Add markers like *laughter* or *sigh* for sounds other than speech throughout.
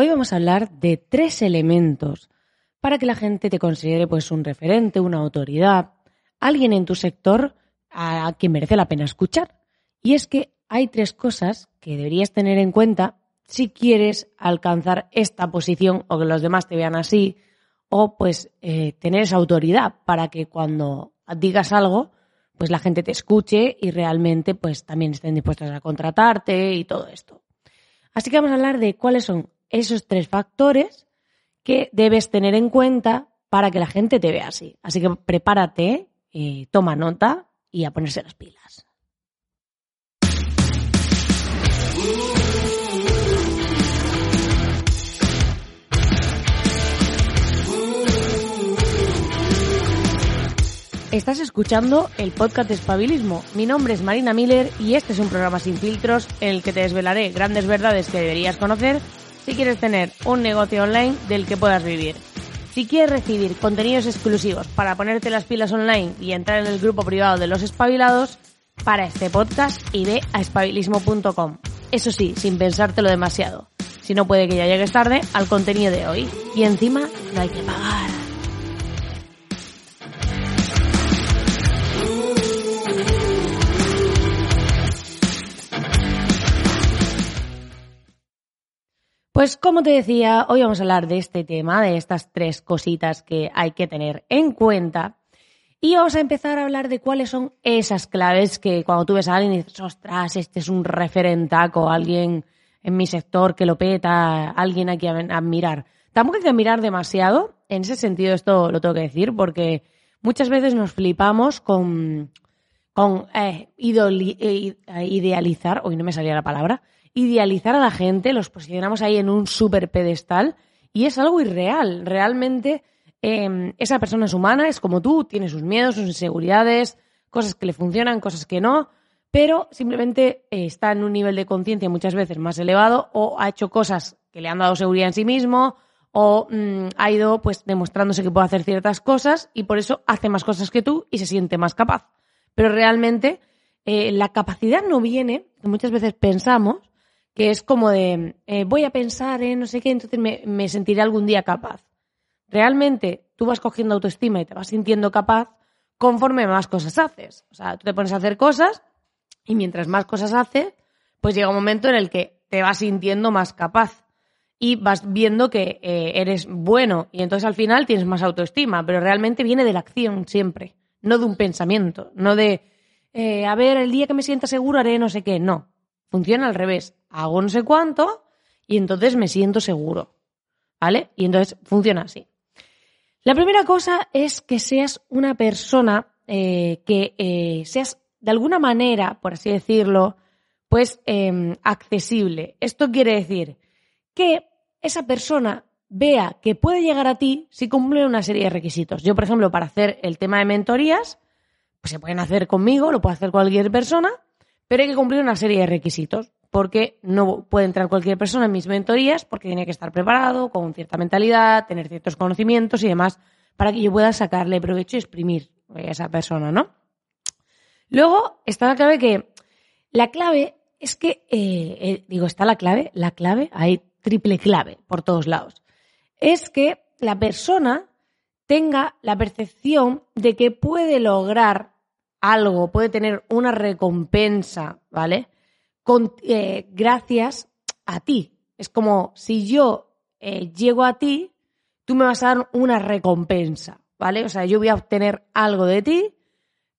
Hoy vamos a hablar de tres elementos para que la gente te considere pues un referente, una autoridad, alguien en tu sector a quien merece la pena escuchar. Y es que hay tres cosas que deberías tener en cuenta si quieres alcanzar esta posición o que los demás te vean así, o pues eh, tener esa autoridad para que cuando digas algo, pues la gente te escuche y realmente pues también estén dispuestos a contratarte y todo esto. Así que vamos a hablar de cuáles son esos tres factores que debes tener en cuenta para que la gente te vea así. Así que prepárate, eh, toma nota y a ponerse las pilas. Estás escuchando el podcast de Espabilismo. Mi nombre es Marina Miller y este es un programa sin filtros en el que te desvelaré grandes verdades que deberías conocer si quieres tener un negocio online del que puedas vivir. Si quieres recibir contenidos exclusivos para ponerte las pilas online y entrar en el grupo privado de los espabilados, para este podcast iré a espabilismo.com. Eso sí, sin pensártelo demasiado. Si no puede que ya llegues tarde al contenido de hoy. Y encima no hay que pagar. Pues como te decía, hoy vamos a hablar de este tema, de estas tres cositas que hay que tener en cuenta. Y vamos a empezar a hablar de cuáles son esas claves que cuando tú ves a alguien y dices, ostras, este es un referentaco, alguien en mi sector que lo peta, alguien a admirar. Tampoco hay que admirar demasiado, en ese sentido esto lo tengo que decir, porque muchas veces nos flipamos con, con eh, eh idealizar, hoy no me salía la palabra, idealizar a la gente, los posicionamos ahí en un super pedestal y es algo irreal. Realmente em, esa persona es humana, es como tú, tiene sus miedos, sus inseguridades, cosas que le funcionan, cosas que no, pero simplemente eh, está en un nivel de conciencia muchas veces más elevado o ha hecho cosas que le han dado seguridad en sí mismo o mm, ha ido pues demostrándose que puede hacer ciertas cosas y por eso hace más cosas que tú y se siente más capaz. Pero realmente eh, la capacidad no viene, que muchas veces pensamos, que es como de, eh, voy a pensar en no sé qué, entonces me, sentiré algún día capaz. Realmente tú vas cogiendo autoestima y te vas sintiendo capaz conforme más cosas haces. O sea, tú te pones a hacer cosas y mientras más cosas haces, pues llega un momento en el que te vas sintiendo más capaz y vas viendo que eh, eres bueno y entonces al final tienes más autoestima, pero realmente viene de la acción siempre, no de un pensamiento, no de, eh, a ver, el día que me sienta seguro haré no sé qué, no. Funciona al revés. Hago no sé cuánto y entonces me siento seguro. ¿Vale? Y entonces funciona así. La primera cosa es que seas una persona eh, que eh, seas de alguna manera, por así decirlo, pues em, accesible. Esto quiere decir que esa persona vea que puede llegar a ti si cumple una serie de requisitos. Yo, por ejemplo, para hacer el tema de mentorías, pues se pueden hacer conmigo, lo puede hacer cualquier persona, pero hay que cumplir una serie de requisitos, porque no puede entrar cualquier persona en mis mentorías, porque tiene que estar preparado, con cierta mentalidad, tener ciertos conocimientos y demás, para que yo pueda sacarle provecho y exprimir a esa persona, ¿no? Luego está la clave que, la clave es que, eh, eh, digo, está la clave, la clave, hay triple clave por todos lados. Es que la persona tenga la percepción de que puede lograr algo, puede tener una recompensa, ¿vale? Eh, gracias a ti. Es como si yo eh, llego a ti, tú me vas a dar una recompensa, ¿vale? O sea, yo voy a obtener algo de ti,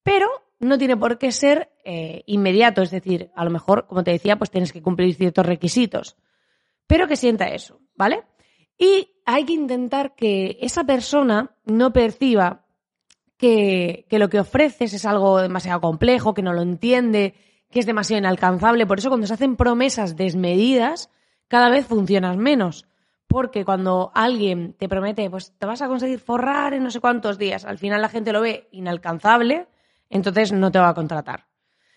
pero no tiene por qué ser eh, inmediato. Es decir, a lo mejor, como te decía, pues tienes que cumplir ciertos requisitos. Pero que sienta eso, ¿vale? Y hay que intentar que esa persona no perciba que, lo que ofreces es algo demasiado complejo, que no lo entiende, que es demasiado inalcanzable. Por eso cuando se hacen promesas desmedidas, cada vez funcionas menos. Porque cuando alguien te promete, pues te vas a conseguir forrar en no sé cuántos días, al final la gente lo ve inalcanzable, entonces no te va a contratar.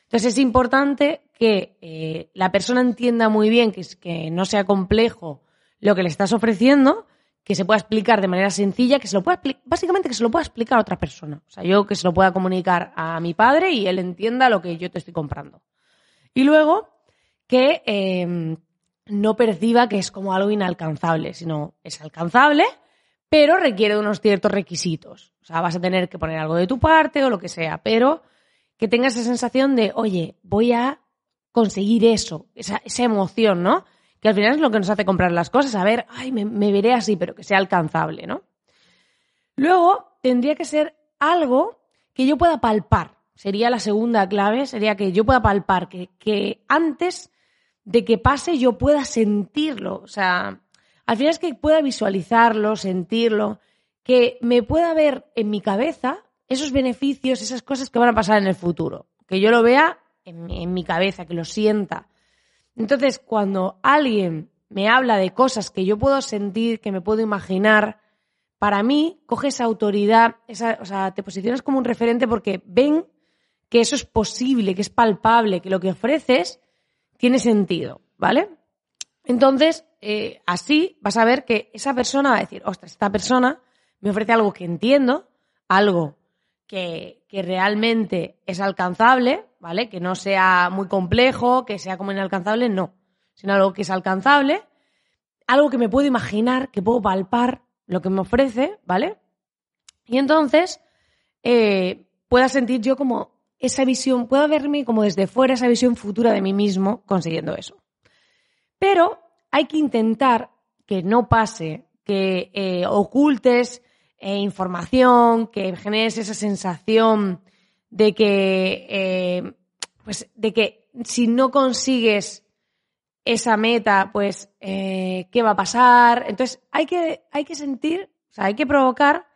Entonces es importante que eh, la persona entienda muy bien que, que no sea complejo lo que le estás ofreciendo que se pueda explicar de manera sencilla, que se lo pueda básicamente que se lo pueda explicar a otra persona. O sea, yo que se lo pueda comunicar a mi padre y él entienda lo que yo te estoy comprando. Y luego que em, no perciba que es como algo inalcanzable, sino es alcanzable, pero requiere unos ciertos requisitos. O sea, vas a tener que poner algo de tu parte o lo que sea, pero que tengas esa sensación de, oye, voy a conseguir eso, esa, emoción, ¿no? Que al final es lo que nos hace comprar las cosas, a ver, ay, me, veré así, pero que sea alcanzable, ¿no? Luego, tendría que ser algo que yo pueda palpar. Sería la segunda clave, sería que yo pueda palpar, que, que antes de que pase yo pueda sentirlo. O sea, al final es que pueda visualizarlo, sentirlo, que me pueda ver en mi cabeza esos beneficios, esas cosas que van a pasar en el futuro. Que yo lo vea en mi cabeza, que lo sienta. Entonces, cuando alguien me habla de cosas que yo puedo sentir, que me puedo imaginar, para mí coge esa autoridad, esa, o sea, te posicionas como un referente porque ven que eso es posible, que es palpable, que lo que ofreces tiene sentido, ¿vale? Entonces, eh, así vas a ver que esa persona va a decir, ostras, esta persona me ofrece algo que entiendo, algo que, que, realmente es alcanzable, ¿vale? Que no sea muy complejo, que sea como inalcanzable, no, sino algo que es alcanzable, algo que me puedo imaginar, que puedo palpar lo que me ofrece, ¿vale? Y entonces eh, pueda sentir yo como esa visión, pueda verme como desde fuera esa visión futura de mí mismo consiguiendo eso. Pero hay que intentar que no pase, que eh, ocultes eh, información, que generes esa sensación de que, eh, pues, de que si no consigues esa meta, pues, ¿qué va a pasar? Entonces, hay que, hay que sentir, o sea, hay que provocar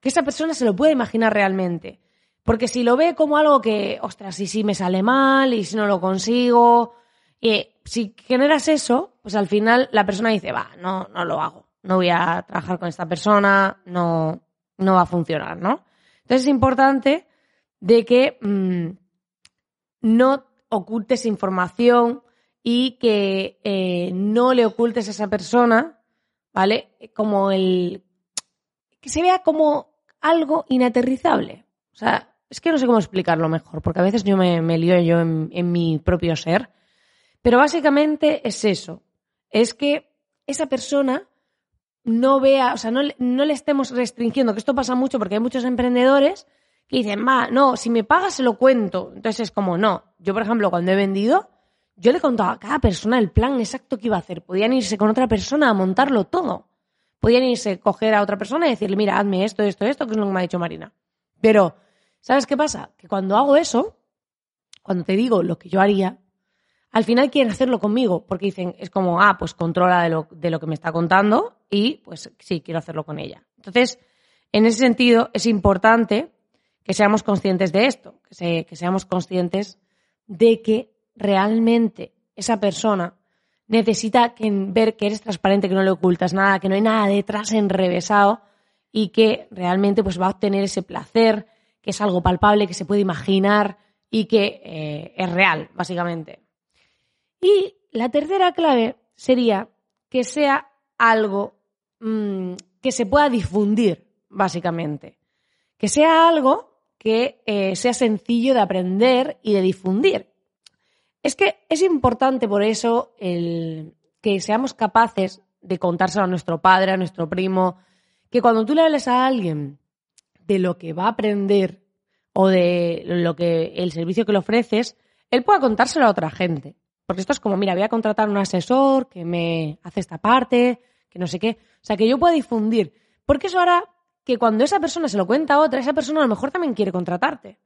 que esa persona se lo pueda imaginar realmente. Porque si lo ve como algo que, ostras, y si me sale mal, y si no lo consigo, y si generas eso, pues al final la persona dice, va, no, no lo hago, no voy a trabajar con esta persona, no, no va a funcionar, ¿no? Entonces es importante de que mm, no ocultes información y que eh, no le ocultes a esa persona, ¿vale? Como el... que se vea como algo inaterrizable. O sea, es que no sé cómo explicarlo mejor, porque a veces yo me, me lío yo en, mi propio ser. Pero básicamente es eso. Es que esa persona no vea, o sea, no, no le estemos restringiendo, que esto pasa mucho porque hay muchos emprendedores que dicen, va, no, si me pagas se lo cuento. Entonces es como, no. Yo, por ejemplo, cuando he vendido, yo le contaba a cada persona el plan exacto que iba a hacer. Podían irse con otra persona a montarlo todo. Podían irse, coger a otra persona y decirle, mira, hazme esto, esto, esto, que es lo que me ha dicho Marina. Pero ¿Sabes qué pasa? Que cuando hago eso, cuando te digo lo que yo haría, al final quieren hacerlo conmigo, porque dicen, es como, ah, pues controla de lo, de lo que me está contando y pues sí, quiero hacerlo con ella. Entonces, en ese sentido, es importante que seamos conscientes de esto, que, que seamos conscientes de que realmente esa persona necesita ver que eres transparente, que no le ocultas nada, que no hay nada detrás enrevesado y que realmente pues va a obtener ese placer, que es algo palpable, que se puede imaginar y que eh, es real, básicamente. Y la tercera clave sería que sea algo mm, que se pueda difundir, básicamente. Que sea algo que eh, sea sencillo de aprender y de difundir. Es que es importante por eso el, que seamos capaces de contárselo a nuestro padre, a nuestro primo, que cuando tú le hables a alguien de lo que va a aprender o de lo que el servicio que le ofreces, él pueda contárselo a otra gente. Porque esto es como, mira, voy a contratar un asesor que me hace esta parte, que no sé qué. O sea, que yo pueda difundir. Porque eso hará que cuando esa persona se lo cuenta a otra, esa persona a lo mejor también quiere contratarte.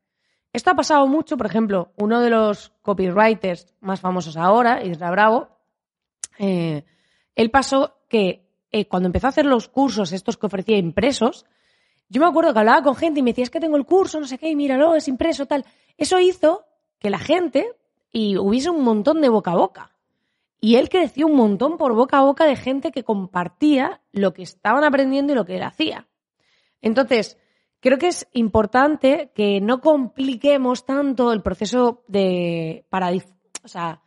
Esto ha pasado mucho, por ejemplo, uno de los copywriters más famosos ahora, Isra Bravo, eh, él pasó que eh, cuando empezó a hacer los cursos estos que ofrecía impresos, yo me acuerdo que hablaba con gente y me decía, es que tengo el curso, no sé qué, y míralo, es impreso, tal. Eso hizo que la gente y hubiese un montón de boca a boca. Y él creció un montón por boca a boca de gente que compartía lo que estaban aprendiendo y lo que él hacía. Entonces, creo que es importante que no compliquemos tanto el proceso de para o sea,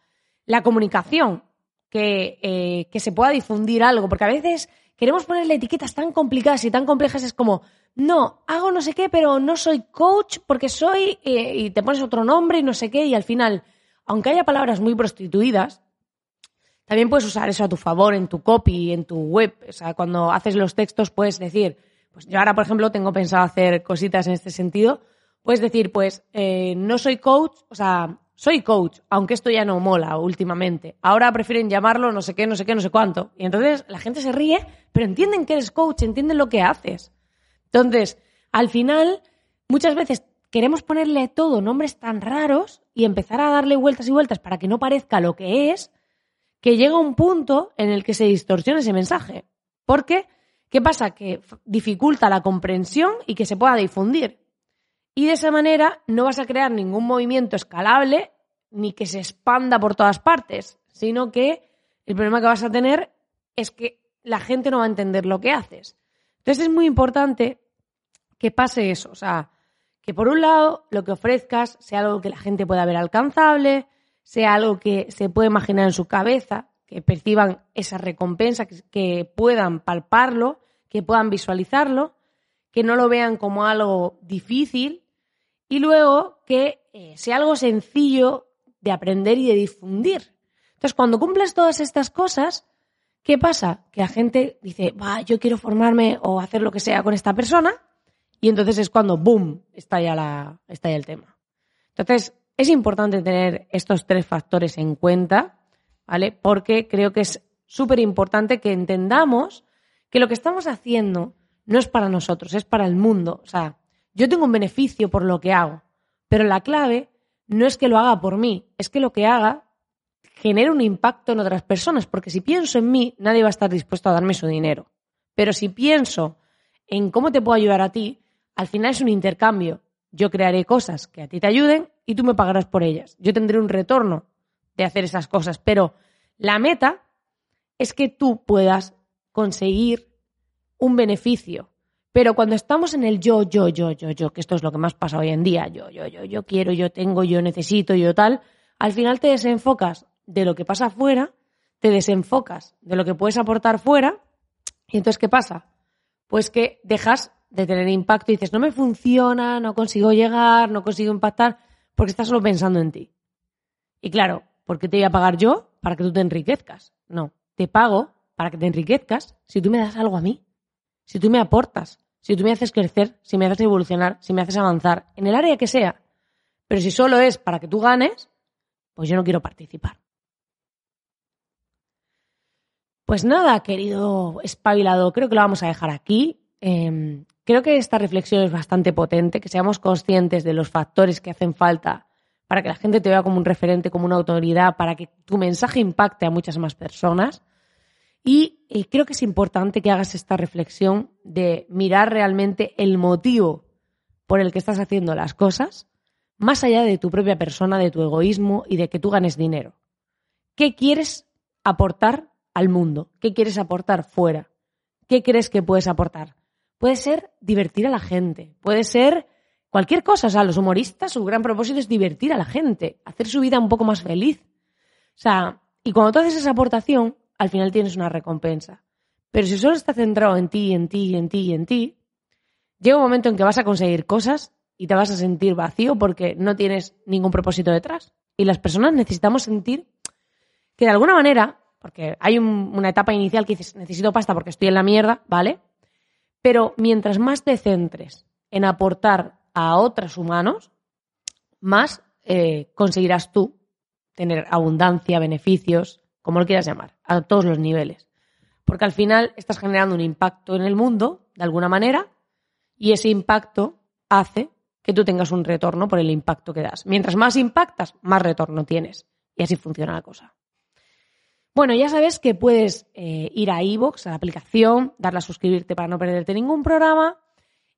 la comunicación, que, eh, que se pueda difundir algo, porque a veces queremos ponerle etiquetas tan complicadas y tan complejas, es como, no, hago no sé qué, pero no soy coach porque soy, eh, y te pones otro nombre y no sé qué, y al final, aunque haya palabras muy prostituidas, También puedes usar eso a tu favor en tu copy, en tu web. O sea, cuando haces los textos puedes decir, pues yo ahora, por ejemplo, tengo pensado hacer cositas en este sentido. Puedes decir, pues, eh, no soy coach, o sea, soy coach, aunque esto ya no mola últimamente. Ahora prefieren llamarlo no sé qué, no sé qué, no sé cuánto. Y entonces la gente se ríe, pero entienden que eres coach, entienden lo que haces. Entonces, al final, muchas veces queremos ponerle todo nombres tan raros y empezar a darle vueltas y vueltas para que no parezca lo que es, que llega un punto en el que se distorsiona ese mensaje. ¿Por qué? ¿Qué pasa? Que dificulta la comprensión y que se pueda difundir. Y de esa manera no vas a crear ningún movimiento escalable ni que se expanda por todas partes, sino que el problema que vas a tener es que la gente no va a entender lo que haces. Entonces es muy importante que pase eso, o sea, que por un lado lo que ofrezcas sea algo que la gente pueda ver alcanzable, sea algo que se pueda imaginar en su cabeza, que perciban esa recompensa, que, puedan palparlo, que puedan visualizarlo, que no lo vean como algo difícil y luego que eh, sea algo sencillo de aprender y de difundir. Entonces, cuando cumples todas estas cosas, ¿qué pasa? Que la gente dice, va, yo quiero formarme o hacer lo que sea con esta persona, y entonces es cuando, ¡boom!, está ya, la, el tema. Entonces, es importante tener estos tres factores en cuenta, ¿vale? Porque creo que es súper importante que entendamos que lo que estamos haciendo no es para nosotros, es para el mundo. O sea, yo tengo un beneficio por lo que hago, pero la clave no es que lo haga por mí, es que lo que haga genere un impacto en otras personas, porque si pienso en mí, nadie va a estar dispuesto a darme su dinero. Pero si pienso en cómo te puedo ayudar a ti, al final es un intercambio. Yo crearé cosas que a ti te ayuden y tú me pagarás por ellas. Yo tendré un retorno de hacer esas cosas, pero la meta es que tú puedas conseguir un beneficio pero cuando estamos en el yo, yo, yo, yo, yo, que esto es lo que más pasa hoy en día, yo, yo, yo, yo quiero, yo tengo, yo necesito, yo tal, al final te desenfocas de lo que pasa afuera, te desenfocas de lo que puedes aportar fuera, y entonces, ¿qué pasa? Pues que dejas de tener impacto y dices, no me funciona, no consigo llegar, no consigo impactar, porque estás solo pensando en ti. Y claro, ¿por qué te voy a pagar yo? Para que tú te enriquezcas. No, te pago para que te enriquezcas si tú me das algo a mí, si tú me aportas, si tú me haces crecer, si me haces evolucionar, si me haces avanzar, en el área que sea. Pero si solo es para que tú ganes, pues yo no quiero participar. Pues nada, querido espabilado, creo que lo vamos a dejar aquí. Em, creo que esta reflexión es bastante potente, que seamos conscientes de los factores que hacen falta para que la gente te vea como un referente, como una autoridad, para que tu mensaje impacte a muchas más personas. Y eh, creo que es importante que hagas esta reflexión de mirar realmente el motivo por el que estás haciendo las cosas, más allá de tu propia persona, de tu egoísmo y de que tú ganes dinero. ¿Qué quieres aportar al mundo? ¿Qué quieres aportar fuera? ¿Qué crees que puedes aportar? Puede ser divertir a la gente, puede ser cualquier cosa. O sea, los humoristas, su gran propósito es divertir a la gente, hacer su vida un poco más feliz. O sea, y cuando tú haces esa aportación, al final tienes una recompensa. Pero si solo estás centrado en ti, en ti, en ti en ti, llega un momento en que vas a conseguir cosas y te vas a sentir vacío porque no tienes ningún propósito detrás. Y las personas necesitamos sentir que de alguna manera, porque hay una etapa inicial que dices, necesito pasta porque estoy en la mierda, ¿vale? Pero mientras más te centres en aportar a otros humanos, más eh, conseguirás tú tener abundancia, beneficios, como lo quieras llamar, a todos los niveles. Porque al final estás generando un impacto en el mundo, de alguna manera, y ese impacto hace que tú tengas un retorno por el impacto que das. Mientras más impactas, más retorno tienes. Y así funciona la cosa. Bueno, ya sabes que puedes eh, ir a iVoox, a la aplicación, darle a suscribirte para no perderte ningún programa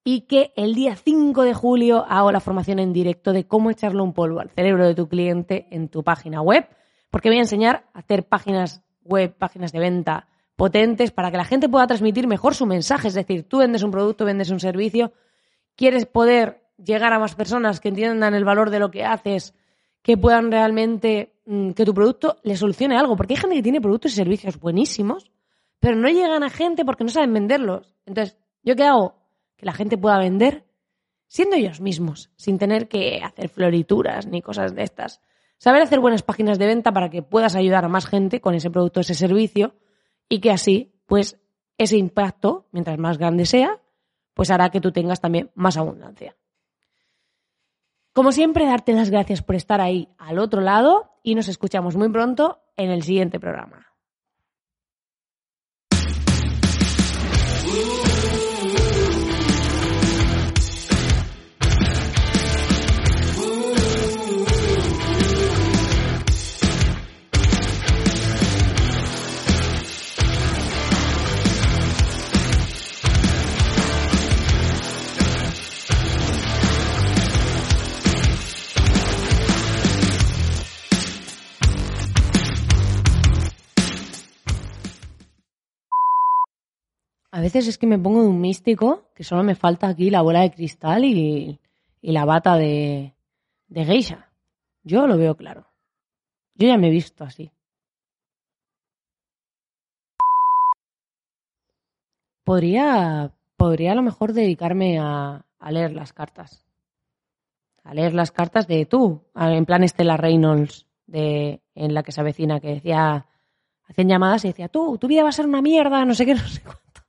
y que el día 5 de julio hago la formación en directo de cómo echarle un polvo al cerebro de tu cliente en tu página web porque voy a enseñar a hacer páginas web, páginas de venta potentes para que la gente pueda transmitir mejor su mensaje. Es decir, tú vendes un producto, vendes un servicio, quieres poder llegar a más personas que entiendan el valor de lo que haces, que puedan realmente, mm, que tu producto le solucione algo. Porque hay gente que tiene productos y servicios buenísimos, pero no llegan a gente porque no saben venderlos. Entonces, ¿yo qué hago? Que la gente pueda vender siendo ellos mismos, sin tener que hacer florituras ni cosas de estas Saber hacer buenas páginas de venta para que puedas ayudar a más gente con ese producto, ese servicio y que así, pues, ese impacto, mientras más grande sea, pues hará que tú tengas también más abundancia. Como siempre, darte las gracias por estar ahí al otro lado y nos escuchamos muy pronto en el siguiente programa. Es que me pongo de un místico que solo me falta aquí la bola de cristal y, la bata de, de geisha. Yo lo veo claro. Yo ya me he visto así. Podría, podría a lo mejor dedicarme a, leer las cartas. A leer las cartas de tú, en plan Estela Reynolds, de, en la que se avecina, que decía, hacen llamadas y decía, tú, tu vida va a ser una mierda, no sé qué, *laughs* no sé cuánto